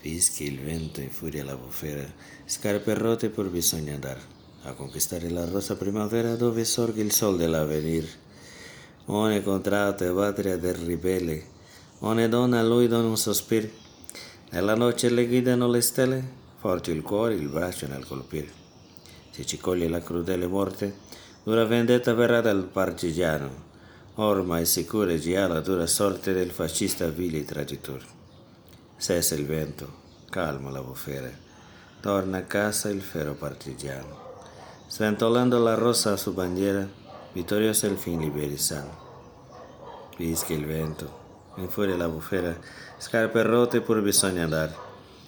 Fischi il vento, in furia la bufera, scarpe rotte pur bisogna andar a conquistare la rosa primavera dove sorge il sol dell'avvenir. Ogni contratto e patria del ribelle, ogni donna a lui dona un sospiro. Nella notte le guidano le stelle, forte il cuore, il braccio nel colpire. Se ci coglie la crudele morte, dura vendetta verrà dal partigiano, ormai sicura già la dura sorte del fascista vile traditore. Cessa il vento, calma la bufera, torna a casa il ferro partigiano. Sventolando la rosa a sua bandiera, vittorioso il fin liberissano. Fischia il vento, in furia la bufera, scarpe rotte pur bisogna andare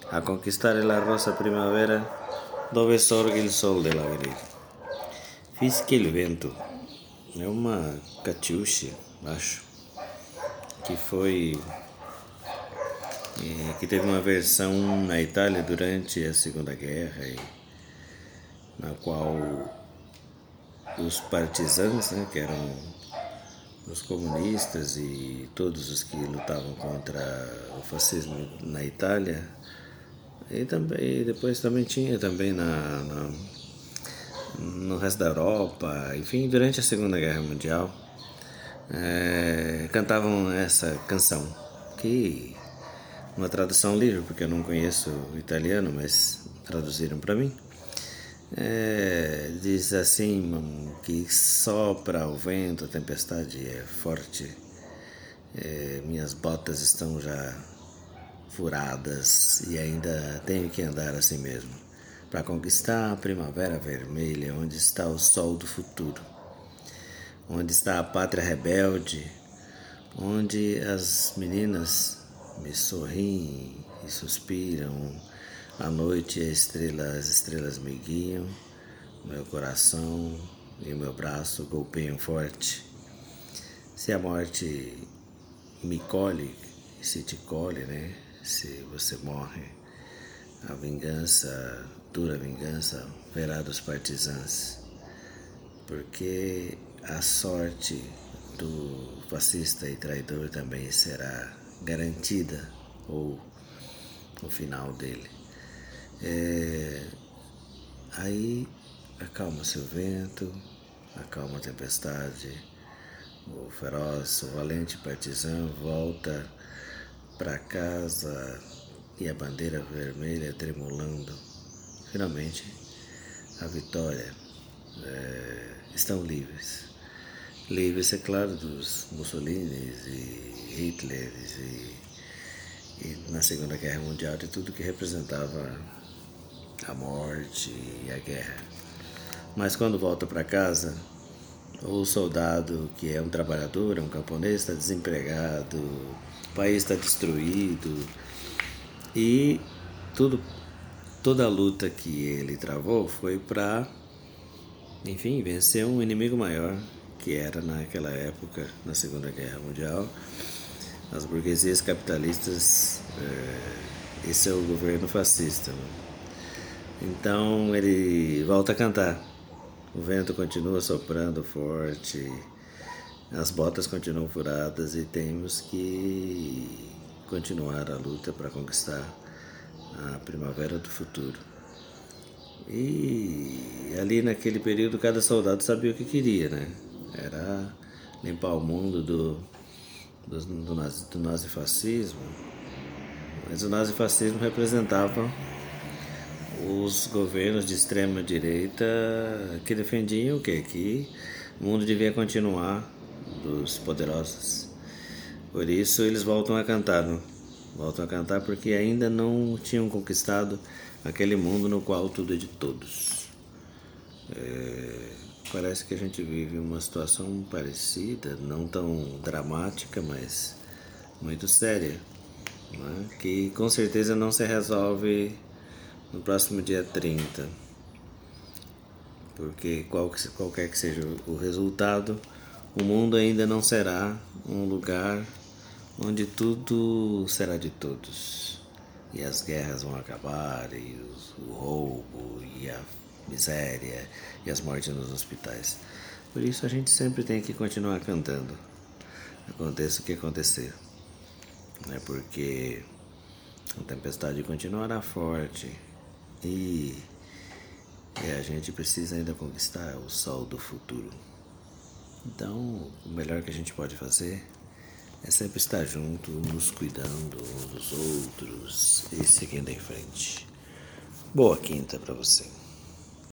a conquistare la rosa primavera dove sorge il sol dell'avvenire. Fischia il vento, é uma catiuxa, acho, que foi é, que teve uma versão na Itália durante a Segunda Guerra, e, na qual os partisans, né, que eram os comunistas e todos os que lutavam contra o fascismo na Itália, e também depois também tinha também na, na no resto da Europa, enfim, durante a Segunda Guerra Mundial, é, cantavam essa canção que uma tradução livre, porque eu não conheço o italiano, mas traduziram para mim. É, diz assim que sopra o vento, a tempestade é forte, é, minhas botas estão já furadas e ainda tenho que andar assim mesmo para conquistar a primavera vermelha, onde está o sol do futuro, onde está a pátria rebelde, onde as meninas me sorriem e suspiram. À noite a estrela, as estrelas me guiam, meu coração e meu braço golpeiam forte. Se a morte me colhe, se te colhe, né? Se você morre, a vingança, dura vingança, verá dos partisans. Porque a sorte do fascista e traidor também será garantida ou o final dele. É, aí acalma-se o vento, acalma a tempestade, o feroz, o valente partizan volta para casa e a bandeira vermelha tremulando. Finalmente, a vitória. É, estão livres. Livres, é claro, dos Mussolini e Hitler e, e na Segunda Guerra Mundial de tudo que representava a morte e a guerra. Mas quando volta para casa, o soldado que é um trabalhador, é um camponês, está desempregado, o país está destruído e tudo, toda a luta que ele travou foi para, enfim, vencer um inimigo maior que era naquela época, na Segunda Guerra Mundial, as burguesias capitalistas, é, esse é o governo fascista. Né? Então ele volta a cantar. O vento continua soprando forte, as botas continuam furadas e temos que continuar a luta para conquistar a primavera do futuro. E ali naquele período cada soldado sabia o que queria, né? Era limpar o mundo do do, do, nazi, do nazifascismo, mas o nazifascismo representava os governos de extrema direita que defendiam o quê? Que o mundo devia continuar dos poderosos. Por isso eles voltam a cantar, não? voltam a cantar porque ainda não tinham conquistado aquele mundo no qual tudo é de todos. É, parece que a gente vive uma situação parecida, não tão dramática, mas muito séria, né? que com certeza não se resolve no próximo dia 30. Porque qual que, qualquer que seja o resultado, o mundo ainda não será um lugar onde tudo será de todos. E as guerras vão acabar, e o roubo, e a miséria e as mortes nos hospitais. Por isso a gente sempre tem que continuar cantando, aconteça o que acontecer. Né? Porque A tempestade continuará forte e, e a gente precisa ainda conquistar o sol do futuro. Então, o melhor que a gente pode fazer é sempre estar junto, nos cuidando uns dos outros e seguindo em frente. Boa quinta para você.